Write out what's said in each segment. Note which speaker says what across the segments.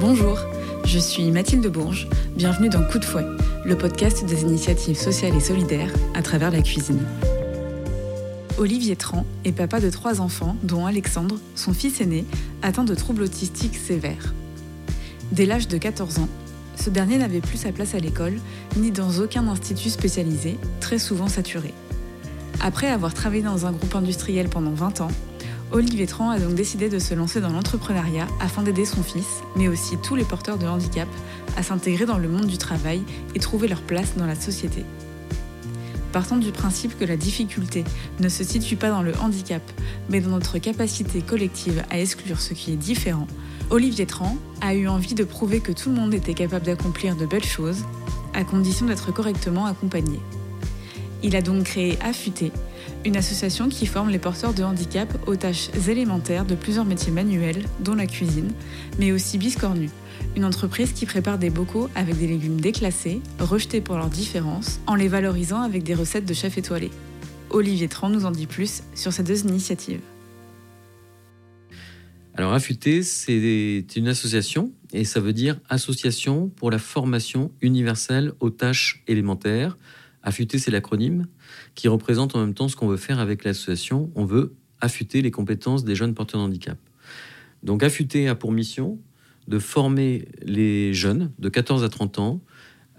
Speaker 1: Bonjour, je suis Mathilde Bourges. Bienvenue dans Coup de fouet, le podcast des initiatives sociales et solidaires à travers la cuisine. Olivier Tran est papa de trois enfants, dont Alexandre, son fils aîné, atteint de troubles autistiques sévères. Dès l'âge de 14 ans, ce dernier n'avait plus sa place à l'école, ni dans aucun institut spécialisé, très souvent saturé. Après avoir travaillé dans un groupe industriel pendant 20 ans, Olivier Tran a donc décidé de se lancer dans l'entrepreneuriat afin d'aider son fils, mais aussi tous les porteurs de handicap, à s'intégrer dans le monde du travail et trouver leur place dans la société. Partant du principe que la difficulté ne se situe pas dans le handicap, mais dans notre capacité collective à exclure ce qui est différent, Olivier Tran a eu envie de prouver que tout le monde était capable d'accomplir de belles choses, à condition d'être correctement accompagné. Il a donc créé Affûté, une association qui forme les porteurs de handicap aux tâches élémentaires de plusieurs métiers manuels, dont la cuisine, mais aussi Biscornu, une entreprise qui prépare des bocaux avec des légumes déclassés, rejetés pour leurs différences, en les valorisant avec des recettes de chef étoilé. Olivier Tran nous en dit plus sur ces deux initiatives.
Speaker 2: Alors Affûté, c'est une association et ça veut dire Association pour la formation universelle aux tâches élémentaires. Affûté, c'est l'acronyme qui représente en même temps ce qu'on veut faire avec l'association. On veut affûter les compétences des jeunes porteurs de handicap. Donc Affûté a pour mission de former les jeunes de 14 à 30 ans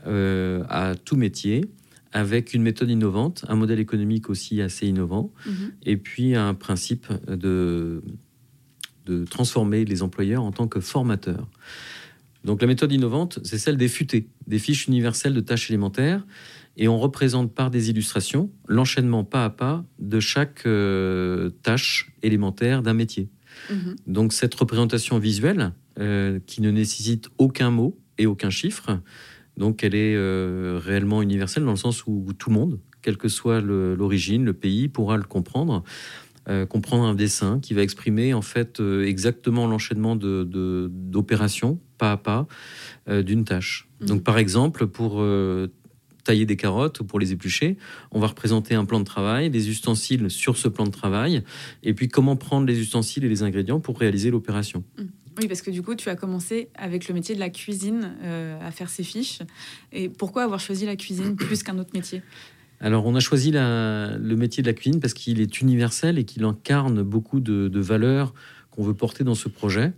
Speaker 2: euh, à tout métier avec une méthode innovante, un modèle économique aussi assez innovant, mmh. et puis un principe de de transformer les employeurs en tant que formateurs. Donc la méthode innovante, c'est celle des FUT, des fiches universelles de tâches élémentaires, et on représente par des illustrations l'enchaînement pas à pas de chaque euh, tâche élémentaire d'un métier. Mhm. Donc cette représentation visuelle, euh, qui ne nécessite aucun mot et aucun chiffre, donc elle est euh, réellement universelle dans le sens où tout le monde, quelle que soit l'origine, le pays, pourra le comprendre. Euh, comprendre un dessin qui va exprimer en fait euh, exactement l'enchaînement d'opérations pas à pas euh, d'une tâche. Mhm. Donc par exemple, pour tailler des carottes ou pour les éplucher, on va représenter un plan de travail, des ustensiles sur ce plan de travail, et puis comment prendre les ustensiles et les ingrédients pour réaliser l'opération.
Speaker 1: Mhm. Oui, parce que du coup, tu as commencé avec le métier de la cuisine à faire ces fiches. Et pourquoi avoir choisi la cuisine plus qu'un autre métier?
Speaker 2: Alors, on a choisi le métier de la cuisine parce qu'il est universel et qu'il incarne beaucoup de, valeurs qu'on veut porter dans ce projet.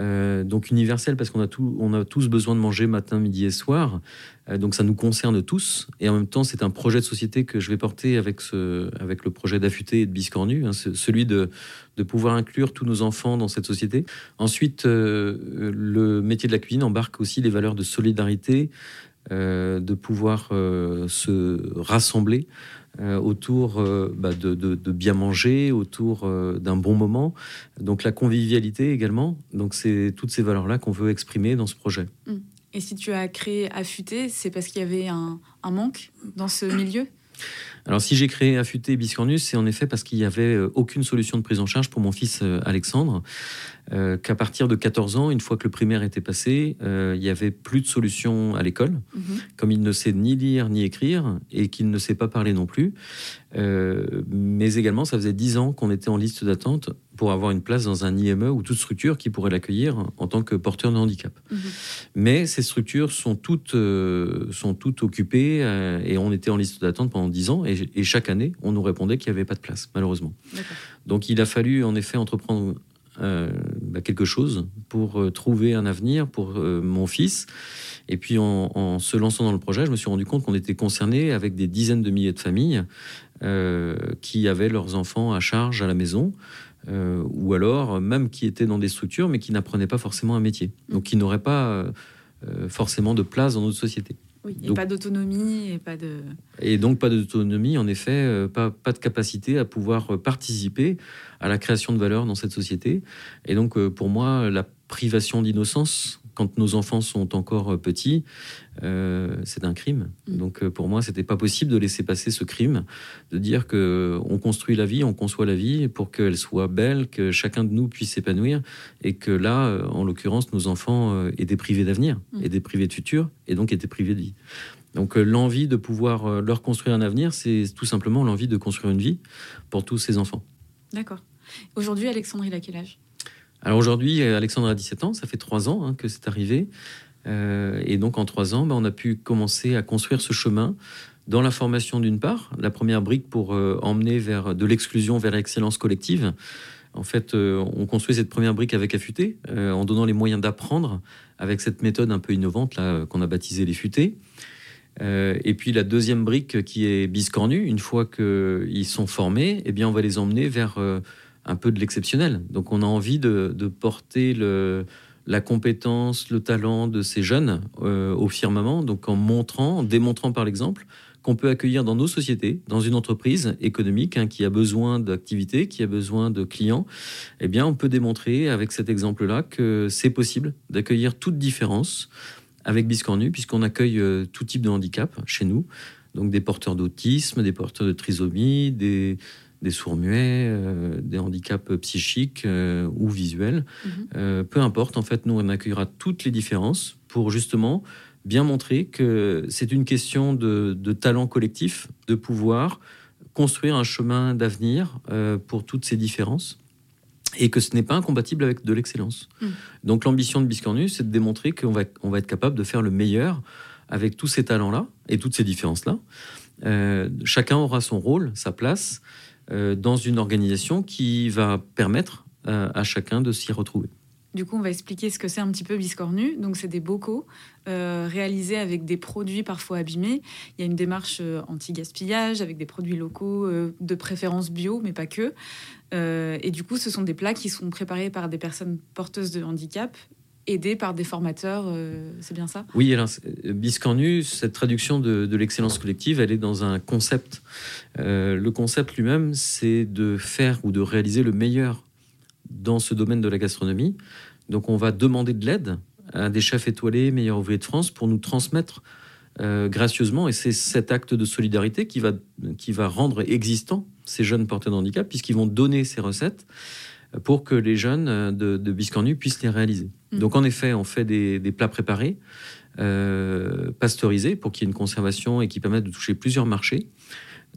Speaker 2: Euh, donc universel parce qu'on a, a tous besoin de manger matin, midi et soir. Euh, donc ça nous concerne tous. Et en même temps, c'est un projet de société que je vais porter avec, ce, avec le projet d'affûté et de biscornu, hein, celui de, de, pouvoir inclure tous nos enfants dans cette société. Ensuite, euh, le métier de la cuisine embarque aussi les valeurs de solidarité, de pouvoir euh, se rassembler euh, autour bah, de, bien manger, autour d'un bon moment. Donc la convivialité également. Donc c'est toutes ces valeurs-là qu'on veut exprimer dans ce projet.
Speaker 1: Mmh. Et si tu as créé Affûté, c'est parce qu'il y avait un, un manque dans ce milieu?
Speaker 2: Alors, si j'ai créé Affûté Biscornus, c'est en effet parce qu'il n'y avait euh, aucune solution de prise en charge pour mon fils euh, Alexandre. Euh, qu'à partir de 14 ans, une fois que le primaire était passé, il n'y avait plus de solution à l'école. Mhm. Comme il ne sait ni lire ni écrire et qu'il ne sait pas parler non plus, euh, mais également, ça faisait dix ans qu'on était en liste d'attente pour avoir une place dans un IME ou toute structure qui pourrait l'accueillir en tant que porteur de handicap. Mhm. Mais ces structures sont toutes, euh, sont toutes occupées euh, et on était en liste d'attente pendant dix ans et, chaque année, on nous répondait qu'il n'y avait pas de place, malheureusement. Donc il a fallu en effet entreprendre bah, quelque chose pour trouver un avenir pour mon fils. Et puis en, en, se lançant dans le projet, je me suis rendu compte qu'on était concerné avec des dizaines de milliers de familles euh, qui avaient leurs enfants à charge à la maison. Euh, ou alors même qui étaient dans des structures mais qui n'apprenaient pas forcément un métier, donc qui n'auraient pas euh, forcément de place dans notre société.
Speaker 1: Oui, et pas d'autonomie et pas de...
Speaker 2: Et donc pas d'autonomie, en effet, pas, pas de capacité à pouvoir participer à la création de valeur dans cette société. Et donc pour moi, la privation d'innocence quand nos enfants sont encore euh, petits, euh, c'est un crime. Mm. Donc euh, pour moi, c'était pas possible de laisser passer ce crime, de dire que on construit la vie, on conçoit la vie pour qu'elle soit belle, que chacun de nous puisse s'épanouir, et que là, en l'occurrence, nos enfants étaient privés d'avenir, mm. étaient privés de futur, et donc étaient privés de vie. Donc l'envie de pouvoir leur construire un avenir, c'est tout simplement l'envie de construire une vie pour tous ces enfants.
Speaker 1: D'accord. Aujourd'hui, Alexandre, il a quel âge?
Speaker 2: Alors aujourd'hui, Alexandre a 17 ans, ça fait trois ans hein, que c'est arrivé. Euh, et donc en trois ans, ben, on a pu commencer à construire ce chemin dans la formation d'une part, la première brique pour euh, emmener vers de l'exclusion vers l'excellence collective. En fait, euh, on construit cette première brique avec Affûté, en donnant les moyens d'apprendre avec cette méthode un peu innovante là qu'on a baptisée les futés. et puis la deuxième brique qui est biscornue, une fois qu'ils sont formés, eh bien on va les emmener vers un peu de l'exceptionnel. Donc on a envie de, porter le, la compétence, le talent de ces jeunes euh, au firmament, donc en montrant, en démontrant par l'exemple qu'on peut accueillir dans nos sociétés, dans une entreprise économique hein, qui a besoin d'activités, qui a besoin de clients, eh bien, on peut démontrer avec cet exemple-là que c'est possible d'accueillir toute différence avec Biscornu, puisqu'on accueille euh, tout type de handicap chez nous, donc des porteurs d'autisme, des porteurs de trisomie, des, des sourds-muets, euh, des handicaps psychiques euh, ou visuels. Mhm. Euh, peu importe, en fait, nous, on accueillera toutes les différences pour justement bien montrer que c'est une question de, talent collectif, de pouvoir construire un chemin d'avenir pour toutes ces différences et que ce n'est pas incompatible avec de l'excellence. Mhm. Donc l'ambition de Biscornus, c'est de démontrer qu'on va, on va être capable de faire le meilleur avec tous ces talents-là et toutes ces différences-là. chacun aura son rôle, sa place, dans une organisation qui va permettre euh, à chacun de s'y retrouver.
Speaker 1: Du coup, on va expliquer ce que c'est un petit peu Biscornu. Donc, c'est des bocaux euh, réalisés avec des produits parfois abîmés. Il y a une démarche anti-gaspillage avec des produits locaux, de préférence bio, mais pas que. et du coup, ce sont des plats qui sont préparés par des personnes porteuses de handicap aidé par des formateurs, euh, c'est bien ça?
Speaker 2: Oui, alors Biscornu, cette traduction de, l'excellence collective, elle est dans un concept. Euh, le concept lui-même, c'est de faire ou de réaliser le meilleur dans ce domaine de la gastronomie. Donc on va demander de l'aide à des chefs étoilés, meilleurs ouvriers de France, pour nous transmettre euh, gracieusement, et c'est cet acte de solidarité qui va, qui va rendre existant ces jeunes porteurs de handicap, puisqu'ils vont donner ces recettes pour que les jeunes de, de Biscornu puissent les réaliser. Mm. Donc en effet, on fait des, plats préparés, euh, pasteurisés, pour qu'il y ait une conservation et qui permettent de toucher plusieurs marchés.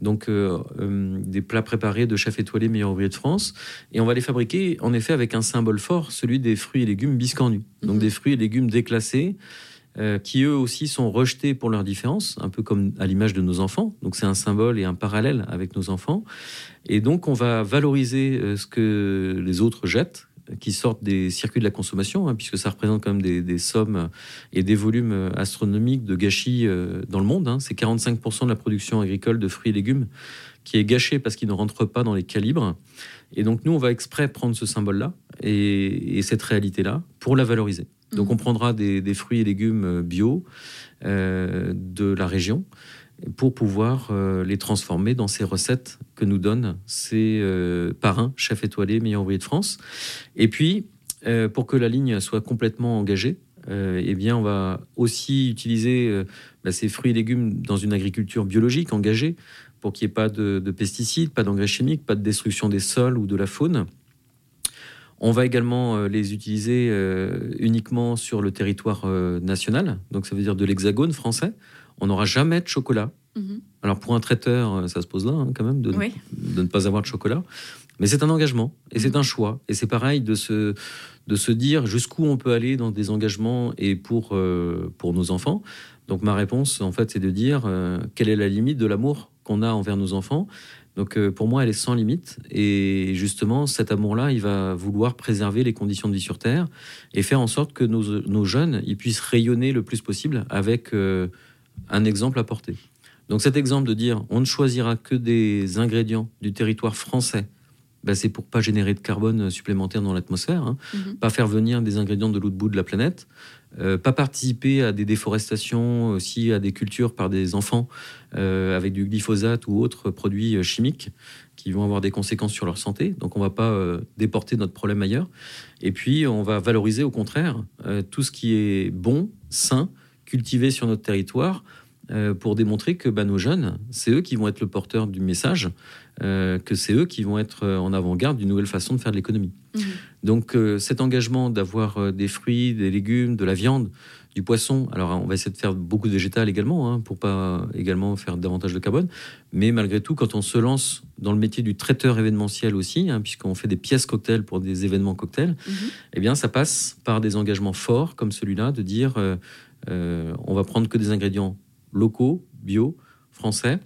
Speaker 2: Donc euh, euh, des plats préparés de chef étoilé meilleur ouvrier de France. Et on va les fabriquer en effet avec un symbole fort, celui des fruits et légumes biscornus. Donc mm-hmm. des fruits et légumes déclassés euh, qui eux aussi sont rejetés pour leurs différences, un peu comme à l'image de nos enfants. Donc c'est un symbole et un parallèle avec nos enfants. Et donc on va valoriser euh, ce que les autres jettent, qui sortent des circuits de la consommation, hein, puisque ça représente quand même des, sommes et des volumes astronomiques de gâchis euh, dans le monde. Hein. C'est 45% de la production agricole de fruits et légumes qui est gâchée parce qu'il ne rentre pas dans les calibres. Et donc nous, on va exprès prendre ce symbole-là et cette réalité-là pour la valoriser. Donc mhm. on prendra des, fruits et légumes euh, bio euh, de la région pour pouvoir euh, les transformer dans ces recettes que nous donnent ces parrains, chefs étoilés, meilleurs ouvriers de France. Et puis, pour que la ligne soit complètement engagée, eh bien, on va aussi utiliser bah, ces fruits et légumes dans une agriculture biologique engagée pour qu'il n'y ait pas de, de pesticides, pas d'engrais chimiques, pas de destruction des sols ou de la faune. On va également euh, les utiliser euh, uniquement sur le territoire euh, national, donc ça veut dire de l'hexagone français. On n'aura jamais de chocolat. Mhm. Alors pour un traiteur, ça se pose là hein, quand même de, ne pas avoir de chocolat. Mais c'est un engagement et c'est mhm. un choix. Et c'est pareil de se, de se dire jusqu'où on peut aller dans des engagements et pour, pour nos enfants. Donc ma réponse, en fait, c'est de dire quelle est la limite de l'amour qu'on a envers nos enfants donc euh, pour moi, elle est sans limite. Et justement, cet amour-là, il va vouloir préserver les conditions de vie sur Terre et faire en sorte que nos, jeunes ils puissent rayonner le plus possible avec euh, un exemple à porter. Donc cet exemple de dire on ne choisira que des ingrédients du territoire français, ben, c'est pour pas générer de carbone supplémentaire dans l'atmosphère, hein. mm-hmm. pas faire venir des ingrédients de l'autre bout de la planète, euh, pas participer à des déforestations, aussi à des cultures par des enfants euh, avec du glyphosate ou autres produits euh, chimiques qui vont avoir des conséquences sur leur santé. Donc on ne va pas déporter notre problème ailleurs. Et puis on va valoriser au contraire tout ce qui est bon, sain, cultivé sur notre territoire pour démontrer que bah, nos jeunes, c'est eux qui vont être le porteur du message, que c'est eux qui vont être en avant-garde d'une nouvelle façon de faire de l'économie. Mmh. Donc euh, cet engagement d'avoir euh, des fruits, des légumes, de la viande, du poisson. Alors, on va essayer de faire beaucoup de végétal également, hein, pour pas également faire davantage de carbone. Mais malgré tout, quand on se lance dans le métier du traiteur événementiel aussi, hein, puisqu'on fait des pièces cocktails pour des événements cocktails, mhm. eh bien, ça passe par des engagements forts comme celui-là, de dire euh, euh, on va prendre que des ingrédients locaux, bio, français,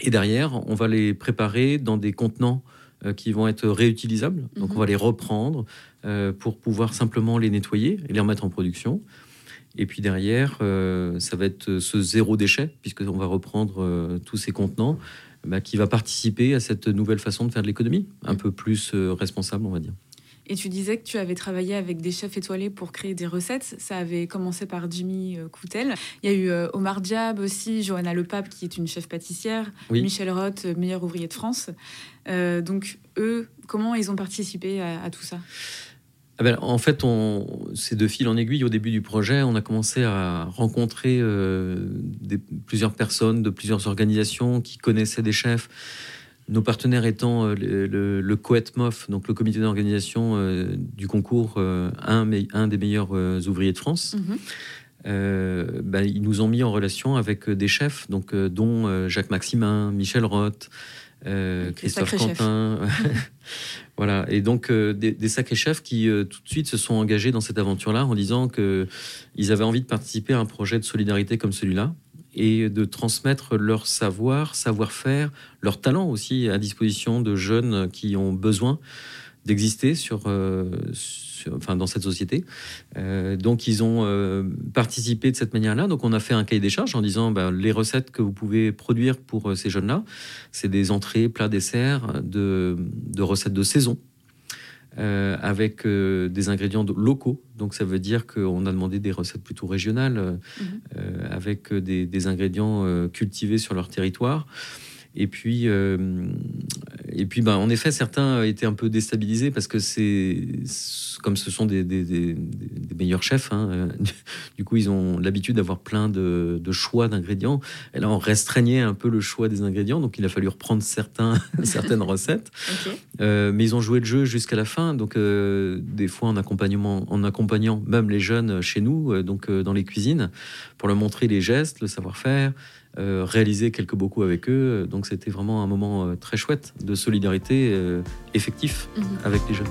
Speaker 2: et derrière, on va les préparer dans des contenants euh, qui vont être réutilisables. Donc, on va mhm. les reprendre pour pouvoir simplement les nettoyer et les remettre en production. Et puis derrière, ça va être ce zéro déchet, puisqu'on va reprendre tous ces contenants, bah, qui va participer à cette nouvelle façon de faire de l'économie, un peu plus euh, responsable, on va dire.
Speaker 1: Et tu disais que tu avais travaillé avec des chefs étoilés pour créer des recettes. Ça avait commencé par Jimmy euh, Coutel. Il y a eu euh, Omar Diab aussi, Johanna Lepape qui est une chef pâtissière, Michel Roth, meilleur ouvrier de France. donc eux, comment ils ont participé à tout ça?
Speaker 2: Ah ben, en fait, c'est de fil en aiguille. Au début du projet, on a commencé à rencontrer euh, plusieurs personnes de plusieurs organisations qui connaissaient des chefs. Nos partenaires étant euh, le, le, COETMOF, donc le comité d'organisation euh, du concours, un, un, des meilleurs ouvriers de France. Mhm. Ben, ils nous ont mis en relation avec des chefs, donc, dont Jacques Maximin, Michel Roth, Christophe Quentin. Voilà, et donc euh, des, sacrés chefs qui euh, tout de suite se sont engagés dans cette aventure-là en disant qu'ils avaient envie de participer à un projet de solidarité comme celui-là et de transmettre leur savoir, savoir-faire, leur talent aussi à disposition de jeunes qui ont besoin d'exister sur, euh, enfin, dans cette société. Euh, donc, ils ont euh, participé de cette manière-là. Donc, on a fait un cahier des charges en disant ben, les recettes que vous pouvez produire pour ces jeunes-là, c'est des entrées, plats, desserts, de, de recettes de saison. Avec des ingrédients locaux. Donc ça veut dire qu'on a demandé des recettes plutôt régionales, mmh. avec des, des ingrédients cultivés sur leur territoire. Et puis, euh, et puis ben, en effet, certains étaient un peu déstabilisés parce que c'est comme ce sont des, des, des, meilleurs chefs. Hein, euh, du coup, ils ont l'habitude d'avoir plein de, de choix d'ingrédients. Et là, on restreignait un peu le choix des ingrédients. Donc, il a fallu reprendre certains, certaines recettes. Euh, mais ils ont joué le jeu jusqu'à la fin. Donc, des fois, en, accompagnement, en accompagnant même les jeunes chez nous, donc dans les cuisines, pour leur montrer les gestes, le savoir-faire. Euh, réaliser quelques bocaux avec eux. Donc c'était vraiment un moment euh, très chouette de solidarité euh, effectif mhm. avec les jeunes.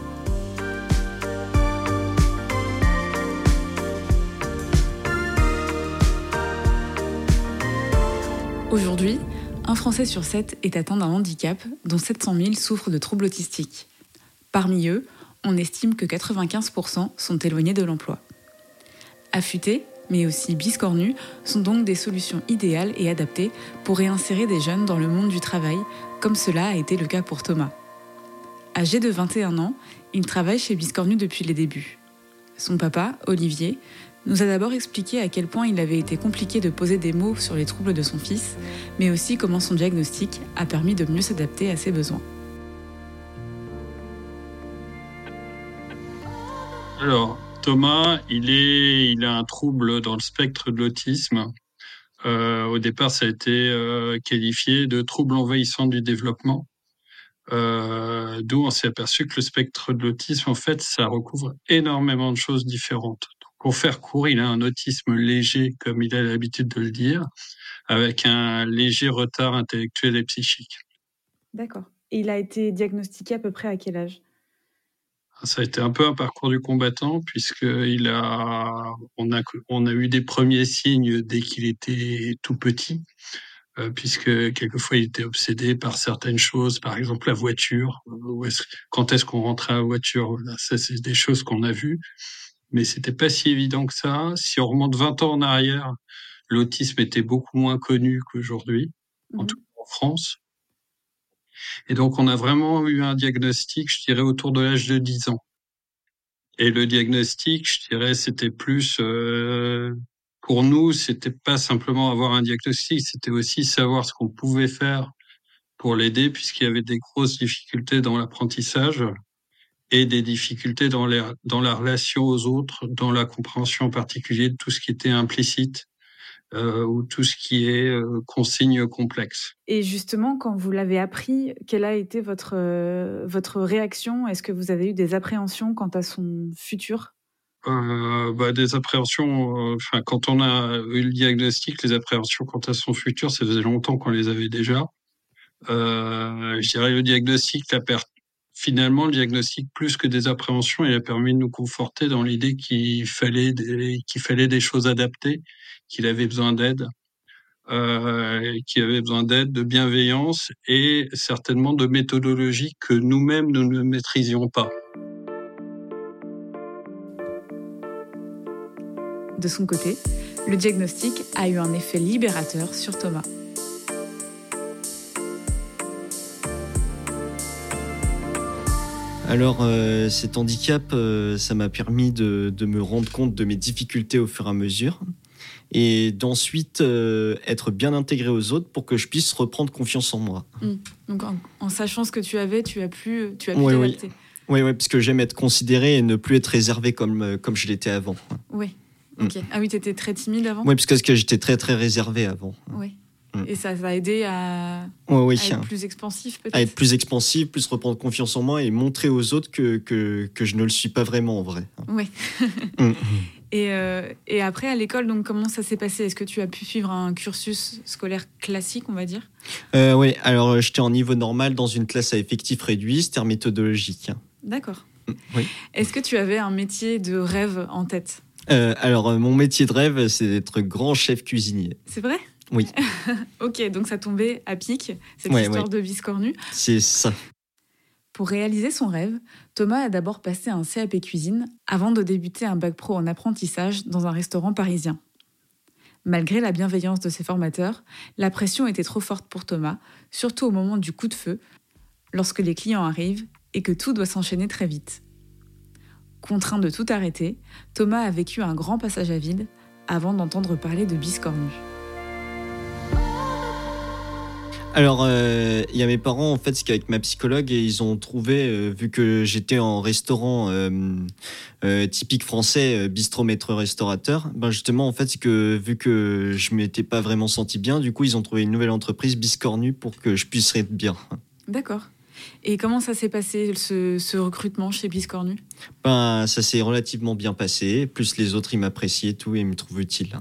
Speaker 1: Aujourd'hui, un Français sur sept est atteint d'un handicap, dont 700 000 souffrent de troubles autistiques. Parmi eux, on estime que 95% sont éloignés de l'emploi. Affûté, mais aussi biscornus, sont donc des solutions idéales et adaptées pour réinsérer des jeunes dans le monde du travail, comme cela a été le cas pour Thomas. Âgé de 21 ans, il travaille chez Biscornu depuis les débuts. Son papa, Olivier, nous a d'abord expliqué à quel point il avait été compliqué de poser des mots sur les troubles de son fils, mais aussi comment son diagnostic a permis de mieux s'adapter à ses besoins.
Speaker 3: Alors, Thomas, il, a un trouble dans le spectre de l'autisme. Euh, au départ, ça a été euh, qualifié de trouble envahissant du développement. Euh, D'où on s'est aperçu que le spectre de l'autisme, en fait, ça recouvre énormément de choses différentes. pour faire court, il a un autisme léger, comme il a l'habitude de le dire, avec un léger retard intellectuel et psychique.
Speaker 1: D'accord. Et il a été diagnostiqué à peu près à quel âge?
Speaker 3: Ça a été un peu un parcours du combattant puisque il a, on a, on a eu des premiers signes dès qu'il était tout petit, euh, puisque quelquefois il était obsédé par certaines choses, par exemple la voiture. quand est-ce qu'on rentrait à la voiture Ça, c'est des choses qu'on a vues, mais c'était pas si évident que ça. Si on remonte 20 ans en arrière, l'autisme était beaucoup moins connu qu'aujourd'hui, en mmh tout cas en France. Et donc, on a vraiment eu un diagnostic, je dirais, autour de l'âge de 10 ans. Et le diagnostic, je dirais, c'était plus, euh, pour nous, c'était pas simplement avoir un diagnostic, c'était aussi savoir ce qu'on pouvait faire pour l'aider, puisqu'il y avait des grosses difficultés dans l'apprentissage et des difficultés dans, dans la relation aux autres, dans la compréhension en particulier de tout ce qui était implicite euh, ou tout ce qui est euh, consigne complexe.
Speaker 1: Et justement, quand vous l'avez appris, quelle a été votre, euh, votre réaction? Est-ce que vous avez eu des appréhensions quant à son futur?
Speaker 3: Euh, bah, Des appréhensions, enfin, quand on a eu le diagnostic, les appréhensions quant à son futur, ça faisait longtemps qu'on les avait déjà. je dirais le diagnostic, la perte. Finalement, le diagnostic, plus que des appréhensions, il a permis de nous conforter dans l'idée qu'il fallait qu'il fallait des choses adaptées, qu'il avait besoin d'aide euh, qui avait besoin d'aide, de bienveillance et certainement de méthodologie que nous-mêmes nous ne maîtrisions pas.
Speaker 1: De son côté, le diagnostic a eu un effet libérateur sur Thomas.
Speaker 4: Alors, euh, cet handicap, euh, ça m'a permis de, me rendre compte de mes difficultés au fur et à mesure et d'ensuite euh, être bien intégré aux autres pour que je puisse reprendre confiance en moi.
Speaker 1: Mmh. Donc en, sachant ce que tu avais, tu as pu, tu as pu oui,
Speaker 4: Oui. oui, parce que j'aime être considéré et ne plus être réservé comme, comme je l'étais avant.
Speaker 1: Oui. Mmh. Ok. Ah oui, tu étais très timide avant?
Speaker 4: Oui, parce que j'étais très très réservé avant.
Speaker 1: Oui. Mmh. Et ça va aidé à, être plus expansif peut-être
Speaker 4: À être plus expansif, plus reprendre confiance en moi et montrer aux autres que, que, que je ne le suis pas vraiment en vrai.
Speaker 1: Oui. Et, euh, et, après, à l'école, donc comment ça s'est passé? Est-ce que tu as pu suivre un cursus scolaire classique, on va dire?
Speaker 4: Euh, Oui, alors euh, j'étais en niveau normal dans une classe à effectif réduit, c'était méthodologique.
Speaker 1: D'accord. Mm, oui. Est-ce que tu avais un métier de rêve en tête?
Speaker 4: Alors, mon métier de rêve, c'est d'être grand chef cuisinier.
Speaker 1: C'est vrai?
Speaker 4: Oui.
Speaker 1: ok, donc ça tombait à pic, cette histoire de biscornu.
Speaker 4: C'est ça.
Speaker 1: Pour réaliser son rêve, Thomas a d'abord passé un CAP cuisine avant de débuter un bac pro en apprentissage dans un restaurant parisien. Malgré la bienveillance de ses formateurs, la pression était trop forte pour Thomas, surtout au moment du coup de feu, lorsque les clients arrivent et que tout doit s'enchaîner très vite. Contraint de tout arrêter, Thomas a vécu un grand passage à vide avant d'entendre parler de biscornu.
Speaker 4: Alors, euh, il y a mes parents, en fait, c'est qu'avec ma psychologue, et ils ont trouvé, euh, vu que j'étais en restaurant euh, typique français, bistrot maître restaurateur, ben justement, en fait, que vu que je m'étais pas vraiment senti bien, du coup, ils ont trouvé une nouvelle entreprise, Biscornu, pour que je puisse être bien.
Speaker 1: D'accord. Et comment ça s'est passé, ce, recrutement chez Biscornu?
Speaker 4: Ben, Ça s'est relativement bien passé. Plus les autres, ils m'appréciaient tout et ils me trouvent utile.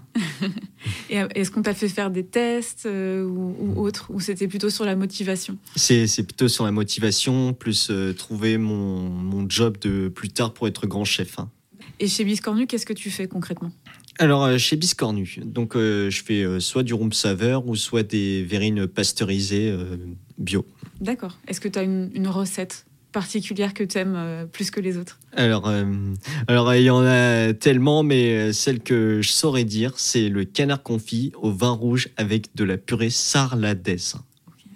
Speaker 1: et est-ce qu'on t'a fait faire des tests euh, ou, ou autre Ou c'était plutôt sur la motivation?
Speaker 4: C'est, plutôt sur la motivation, plus euh, trouver mon, mon, job de plus tard pour être grand chef. Hein.
Speaker 1: Et chez Biscornu, qu'est-ce que tu fais concrètement?
Speaker 4: Alors, euh, chez Biscornu, donc je fais soit du room saveur ou soit des verrines pasteurisées bio.
Speaker 1: D'accord. Est-ce que tu as une, recette particulière que tu aimes euh, plus que les autres?
Speaker 4: Alors, euh, alors il y en a tellement, mais euh, celle que je saurais dire, c'est le canard confit au vin rouge avec de la purée sarladaise.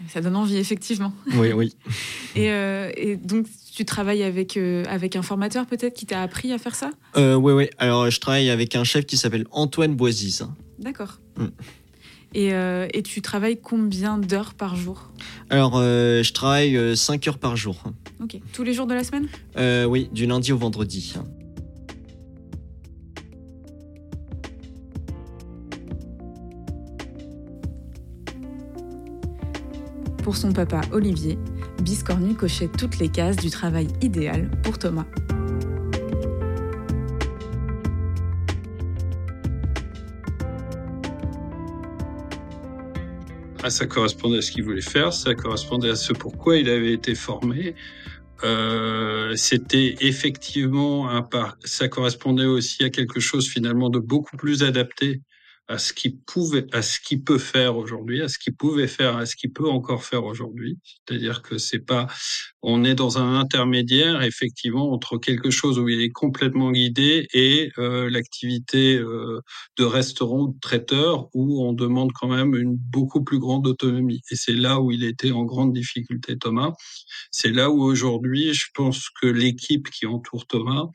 Speaker 1: Ça donne envie, effectivement.
Speaker 4: Oui, oui.
Speaker 1: et, donc, tu travailles avec, avec un formateur peut-être qui t'a appris à faire ça
Speaker 4: Oui, oui. Alors, je travaille avec un chef qui s'appelle Antoine Boisise.
Speaker 1: D'accord. Mm. Euh, et, tu travailles combien d'heures par jour
Speaker 4: Alors, euh, je travaille 5 euh, heures par jour.
Speaker 1: Ok. Tous les jours de la semaine
Speaker 4: Oui, du lundi au vendredi.
Speaker 1: Pour son papa Olivier, Biscornu cochait toutes les cases du travail idéal pour Thomas.
Speaker 3: Ah, ça correspondait à ce qu'il voulait faire, ça correspondait à ce pourquoi il avait été formé. Euh, c'était effectivement un ça correspondait aussi à quelque chose finalement de beaucoup plus adapté à ce qu'il pouvait, à ce qu'il peut faire aujourd'hui, à ce qu'il pouvait faire, à ce qu'il peut encore faire aujourd'hui. C'est-à-dire que c'est pas, on est dans un intermédiaire effectivement entre quelque chose où il est complètement guidé et euh, l'activité euh, de restaurant de traiteur où on demande quand même une beaucoup plus grande autonomie. Et c'est là où il était en grande difficulté, Thomas. C'est là où aujourd'hui, je pense que l'équipe qui entoure Thomas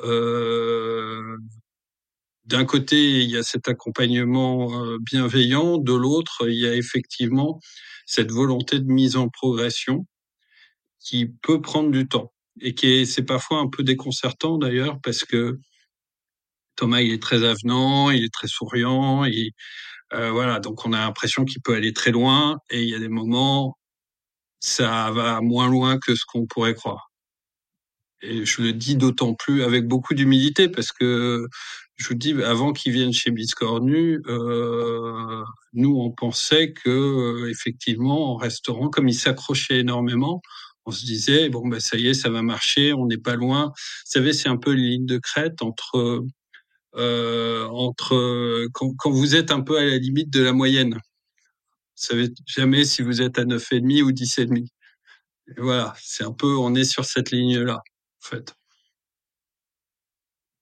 Speaker 3: euh, d'un côté, il y a cet accompagnement euh, bienveillant, de l'autre, il y a effectivement cette volonté de mise en progression qui peut prendre du temps et qui est, c'est parfois un peu déconcertant d'ailleurs parce que Thomas, il est très avenant, il est très souriant, et euh, voilà, donc on a l'impression qu'il peut aller très loin et il y a des moments, ça va moins loin que ce qu'on pourrait croire. et je le dis d'autant plus avec beaucoup d'humilité parce que je vous dis, avant qu'ils viennent chez Biscornu, euh, nous on pensait que euh, effectivement en restaurant, comme ils s'accrochaient énormément, on se disait bon ben ça y est, ça va marcher, on n'est pas loin. Vous savez, c'est un peu une ligne de crête entre euh, entre quand, quand, vous êtes un peu à la limite de la moyenne. Vous savez jamais si vous êtes à 9,5 ou 10,5. Et voilà, c'est un peu, on est sur cette ligne-là, en fait.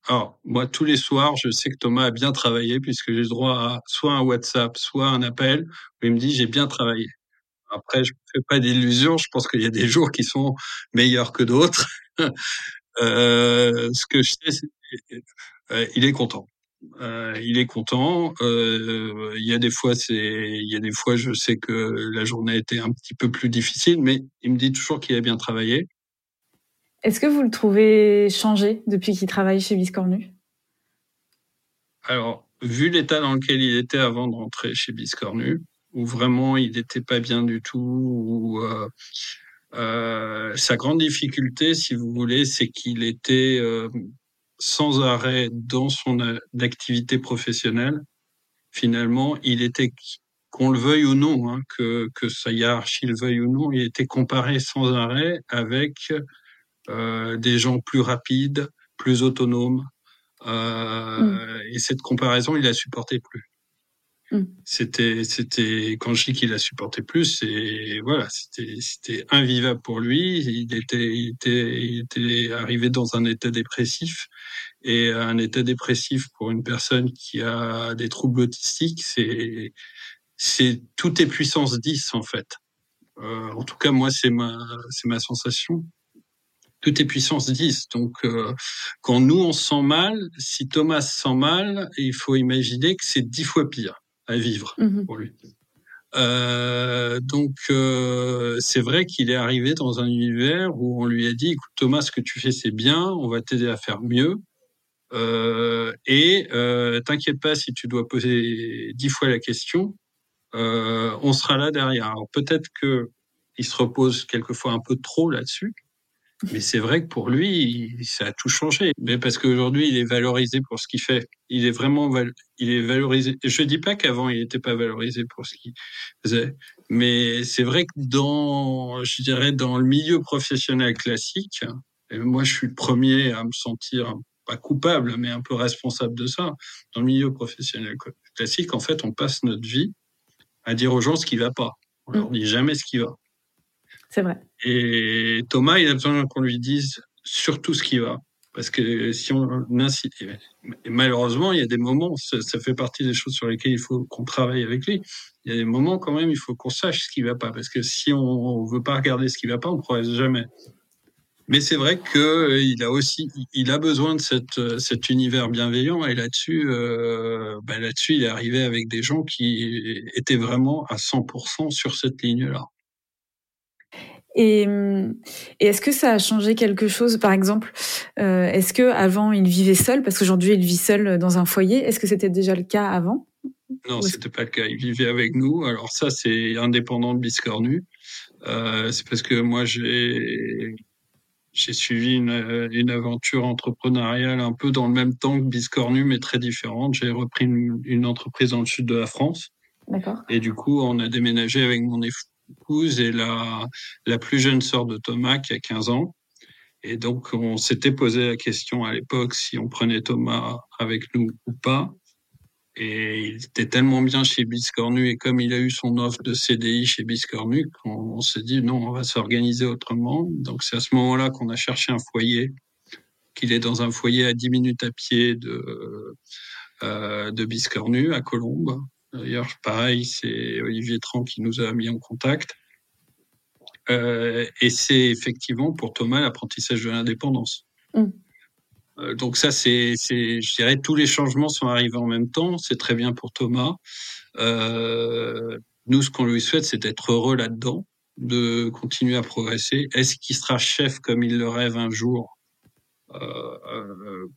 Speaker 3: Alors, moi, tous les soirs, je sais que Thomas a bien travaillé puisque j'ai droit à soit un WhatsApp, soit un appel où il me dit j'ai bien travaillé. Après, je ne fais pas d'illusions. Je pense qu'il y a des jours qui sont meilleurs que d'autres. euh, ce que je sais, c'est euh, il est content. Euh, il est content. Euh, il y a des fois, c'est, il y a des fois, je sais que la journée était un petit peu plus difficile, mais il me dit toujours qu'il a bien travaillé.
Speaker 1: Est-ce que vous le trouvez changé depuis qu'il travaille chez Biscornu?
Speaker 3: Alors, vu l'état dans lequel il était avant de rentrer chez Biscornu, où vraiment il n'était pas bien du tout, où euh, euh, sa grande difficulté, si vous voulez, c'est qu'il était euh, sans arrêt dans son activité professionnelle. Finalement, il était, qu'on le veuille ou non, hein, que, que sa hiérarchie le veuille ou non, il était comparé sans arrêt avec des gens plus rapides, plus autonomes. Euh, mm. Et cette comparaison, il la supportait plus. Mm. C'était, c'était quand je dis qu'il la supportait plus, c'est voilà, c'était, c'était invivable pour lui. Il était, il était, il était arrivé dans un état dépressif et un état dépressif pour une personne qui a des troubles autistiques, c'est, c'est tout est puissance 10 en fait. Euh, en tout cas, moi, c'est ma, c'est ma sensation tout est puissance 10. Donc, euh, quand nous, on se sent mal, si Thomas se sent mal, il faut imaginer que c'est dix fois pire à vivre mhm. pour lui. Euh, donc, euh, c'est vrai qu'il est arrivé dans un univers où on lui a dit, écoute Thomas, ce que tu fais, c'est bien, on va t'aider à faire mieux. Euh, et euh, t'inquiète pas si tu dois poser dix fois la question, euh, on sera là derrière. Alors peut-être que il se repose quelquefois un peu trop là-dessus, mais c'est vrai que pour lui, ça a tout changé. Mais parce qu'aujourd'hui, il est valorisé pour ce qu'il fait. Il est vraiment, il est valorisé. Je dis pas qu'avant, il n'était pas valorisé pour ce qu'il faisait. Mais c'est vrai que dans, je dirais, dans le milieu professionnel classique, et moi, je suis le premier à me sentir pas coupable, mais un peu responsable de ça. Dans le milieu professionnel classique, en fait, on passe notre vie à dire aux gens ce qui va pas. On leur mm. dit jamais ce qui va.
Speaker 1: C'est vrai.
Speaker 3: Et Thomas, il a besoin qu'on lui dise surtout ce qui va. Parce que si on incite, et malheureusement, il y a des moments, ça, fait partie des choses sur lesquelles il faut qu'on travaille avec lui. Il y a des moments quand même, il faut qu'on sache ce qui va pas. Parce que si on, veut pas regarder ce qui va pas, on ne progresse jamais. Mais c'est vrai que euh, a aussi, il a besoin de cette, cet univers bienveillant. Et là-dessus, euh, ben là-dessus, il est arrivé avec des gens qui étaient vraiment à 100% sur cette ligne-là.
Speaker 1: Et, et est-ce que ça a changé quelque chose, par exemple euh, Est-ce que avant il vivait seul, parce qu'aujourd'hui il vit seul dans un foyer Est-ce que c'était déjà le cas avant?
Speaker 3: Non, c'était pas le cas. Il vivait avec nous. Alors ça, c'est indépendant de Biscornu. Euh, c'est parce que moi j'ai j'ai suivi une, une, aventure entrepreneuriale un peu dans le même temps que Biscornu, mais très différente. J'ai repris une, une, entreprise dans le sud de la France.
Speaker 1: D'accord.
Speaker 3: Et du coup, on a déménagé avec mon épouse et la, la plus jeune sœur de Thomas qui a 15 ans. Et donc, on s'était posé la question à l'époque si on prenait Thomas avec nous ou pas. Et il était tellement bien chez Biscornu et comme il a eu son offre de CDI chez Biscornu, qu'on s'est dit non, on va s'organiser autrement. Donc, c'est à ce moment-là qu'on a cherché un foyer, qu'il est dans un foyer à 10 minutes à pied de, euh, de Biscornu, à Colombes. D'ailleurs, pareil, c'est Olivier Tran qui nous a mis en contact. Euh, et c'est effectivement pour Thomas l'apprentissage de l'indépendance. Mm. Euh, donc ça, c'est, je dirais, tous les changements sont arrivés en même temps. C'est très bien pour Thomas. Euh, nous, ce qu'on lui souhaite, c'est d'être heureux là-dedans, de continuer à progresser. Est-ce qu'il sera chef comme il le rêve un jour?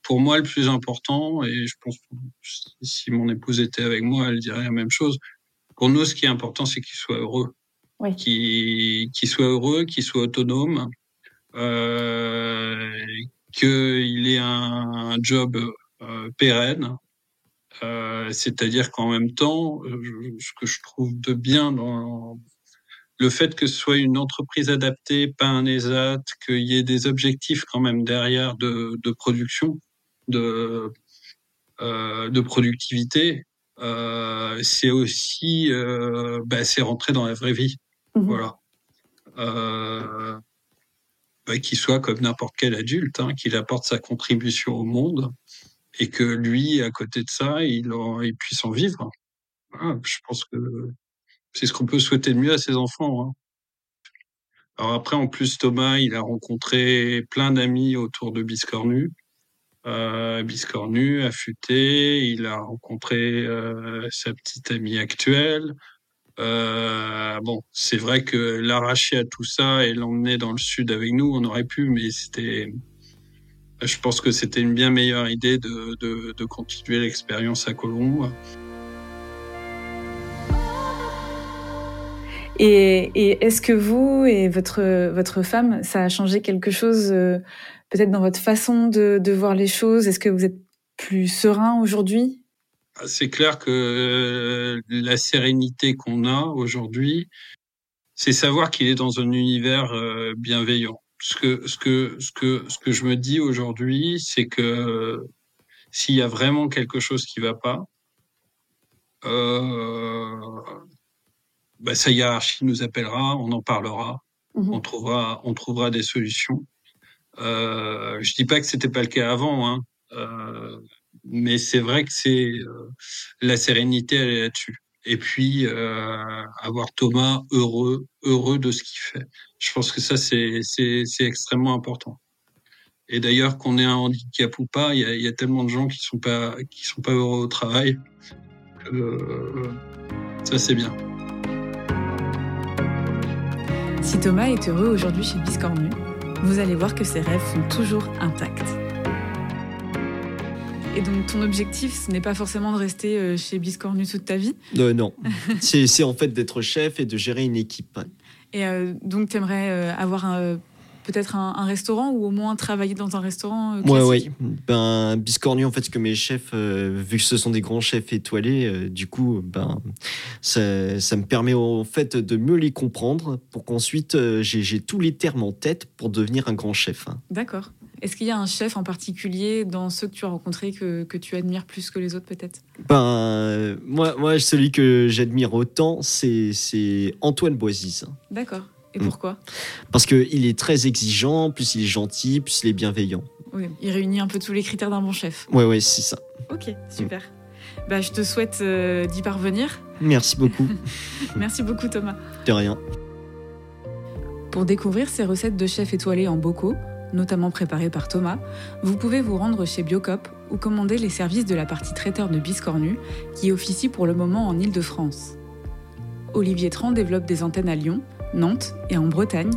Speaker 3: Pour moi, le plus important, et je pense que si mon épouse était avec moi, elle dirait la même chose. Pour nous, ce qui est important, c'est qu'il soit heureux.
Speaker 1: Oui.
Speaker 3: Qu'il soit heureux, qu'il soit autonome. euh, qu'il ait un, un job euh, pérenne. Euh, C'est-à-dire qu'en même temps, ce que je trouve de bien dans le fait que ce soit une entreprise adaptée, pas un ESAT, qu'il y ait des objectifs quand même derrière de, de production, de, euh, de productivité, euh, c'est aussi euh, bah, c'est rentrer dans la vraie vie.
Speaker 1: Mhm.
Speaker 3: Voilà. Euh, bah, qu'il soit comme n'importe quel adulte, hein, qu'il apporte sa contribution au monde et que lui, à côté de ça, il, en, il puisse en vivre. Voilà, je pense que c'est ce qu'on peut souhaiter de mieux à ses enfants. Hein. Alors après, en plus, Thomas, il a rencontré plein d'amis autour de Biscornu. Euh, Biscornu, affûté, il a rencontré euh, sa petite amie actuelle. Euh, bon, c'est vrai que l'arracher à tout ça et l'emmener dans le sud avec nous, on aurait pu, mais c'était, je pense que c'était une bien meilleure idée de, de, de continuer l'expérience à Colombes.
Speaker 1: Et, est-ce que vous et votre, votre femme, ça a changé quelque chose euh, peut-être dans votre façon de, voir les choses? Est-ce que vous êtes plus serein aujourd'hui?
Speaker 3: C'est clair que euh, la sérénité qu'on a aujourd'hui, c'est savoir qu'il est dans un univers euh, bienveillant. Ce que, ce que, ce que, ce que je me dis aujourd'hui, c'est que s'il y a vraiment quelque chose qui va pas, bah, sa hiérarchie nous appellera, on en parlera,
Speaker 1: Mhm.
Speaker 3: on trouvera, on trouvera des solutions. Euh, je dis pas que c'était pas le cas avant, hein, euh, mais c'est vrai que c'est euh, la sérénité, elle est là-dessus. Et puis euh, avoir Thomas heureux, heureux de ce qu'il fait. Je pense que ça c'est extrêmement important. Et d'ailleurs qu'on ait un handicap ou pas, il y a, il y a tellement de gens qui sont pas qui sont pas heureux au travail. que, ça c'est bien.
Speaker 1: Si Thomas est heureux aujourd'hui chez Biscornu, vous allez voir que ses rêves sont toujours intacts. Et donc ton objectif, ce n'est pas forcément de rester euh, chez Biscornu toute ta vie?
Speaker 4: Euh, non, c'est en fait d'être chef et de gérer une équipe.
Speaker 1: Et euh, donc tu aimerais avoir un- peut-être un, un restaurant ou au moins travailler dans un restaurant euh,
Speaker 4: Ouais,
Speaker 1: classique
Speaker 4: ouais. Ben, Biscornu, en fait, ce que mes chefs, euh, vu que ce sont des grands chefs étoilés, euh, du coup, ben, ça, ça me permet en fait de mieux les comprendre pour qu'ensuite euh, j'ai tous les termes en tête pour devenir un grand chef. hein.
Speaker 1: D'accord. Est-ce qu'il y a un chef en particulier dans ceux que tu as rencontrés que, que tu admires plus que les autres peut-être?
Speaker 4: Ben, euh, moi, moi, celui que j'admire autant, c'est c'est Antoine Boisis.
Speaker 1: D'accord. Et
Speaker 4: Mm.
Speaker 1: pourquoi?
Speaker 4: Parce qu'il est très exigeant, plus il est gentil, plus il est bienveillant.
Speaker 1: Oui, il réunit un peu tous les critères d'un bon chef.
Speaker 4: Ouais, ouais, c'est ça.
Speaker 1: Ok, super. Bah, je te souhaite euh, d'y parvenir.
Speaker 4: Merci beaucoup.
Speaker 1: Merci beaucoup Thomas.
Speaker 4: De rien.
Speaker 1: Pour découvrir ces recettes de chefs étoilés en bocaux, notamment préparées par Thomas, vous pouvez vous rendre chez Biocop ou commander les services de la partie traiteur de Biscornu qui officie pour le moment en Île-de-France. Olivier Tran développe des antennes à Lyon, Nantes et en Bretagne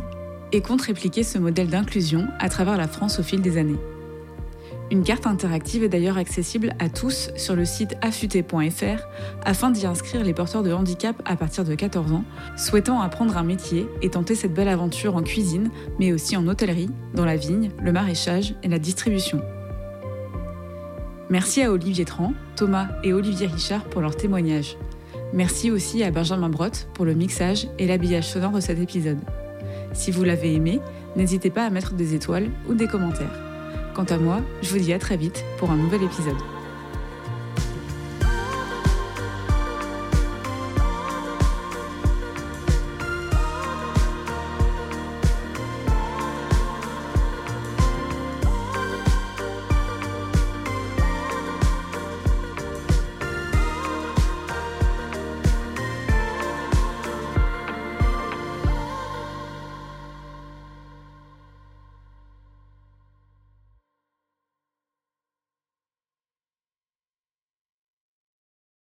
Speaker 1: et compte répliquer ce modèle d'inclusion à travers la France au fil des années. Une carte interactive est d'ailleurs accessible à tous sur le site affûté.fr afin d'y inscrire les porteurs de handicap à partir de 14 ans souhaitant apprendre un métier et tenter cette belle aventure en cuisine, mais aussi en hôtellerie, dans la vigne, le maraîchage et la distribution. Merci à Olivier Tran, Thomas et Olivier Richard pour leur témoignage. Merci aussi à Benjamin Brotte pour le mixage et l'habillage sonore de cet épisode. Si vous l'avez aimé, n'hésitez pas à mettre des étoiles ou des commentaires. Quant à moi, je vous dis à très vite pour un nouvel épisode.